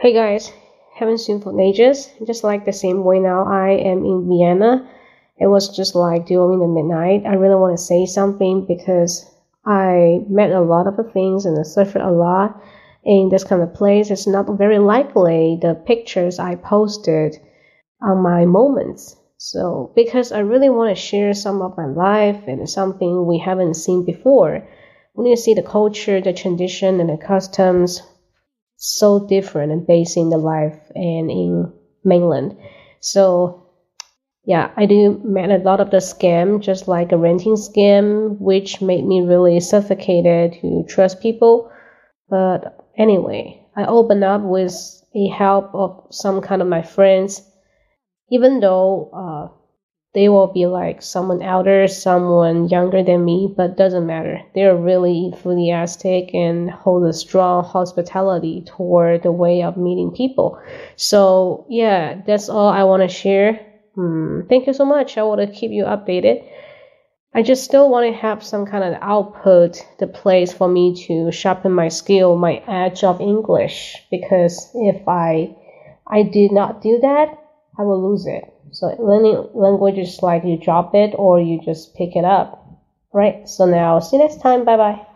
Hey guys, haven't seen for ages. Just like the same way now, I am in Vienna. It was just like during the midnight. I really want to say something because I met a lot of things and I suffered a lot in this kind of place. It's not very likely the pictures I posted on my moments. So because I really want to share some of my life and something we haven't seen before. When you see the culture, the tradition, and the customs, so different and based in the life and in mainland. So yeah, I do met a lot of the scam, just like a renting scam, which made me really suffocated to trust people. But anyway, I opened up with the help of some kind of my friends, even though uh, they will be like someone elder, someone younger than me, but doesn't matter. They're really enthusiastic and hold a strong hospitality toward the way of meeting people. So yeah, that's all I want to share. Hmm, thank you so much. I want to keep you updated. I just still want to have some kind of output, the place for me to sharpen my skill, my edge of English. Because if I, I did not do that, I will lose it. So learning language is like you drop it or you just pick it up. Right. So now see you next time. Bye bye.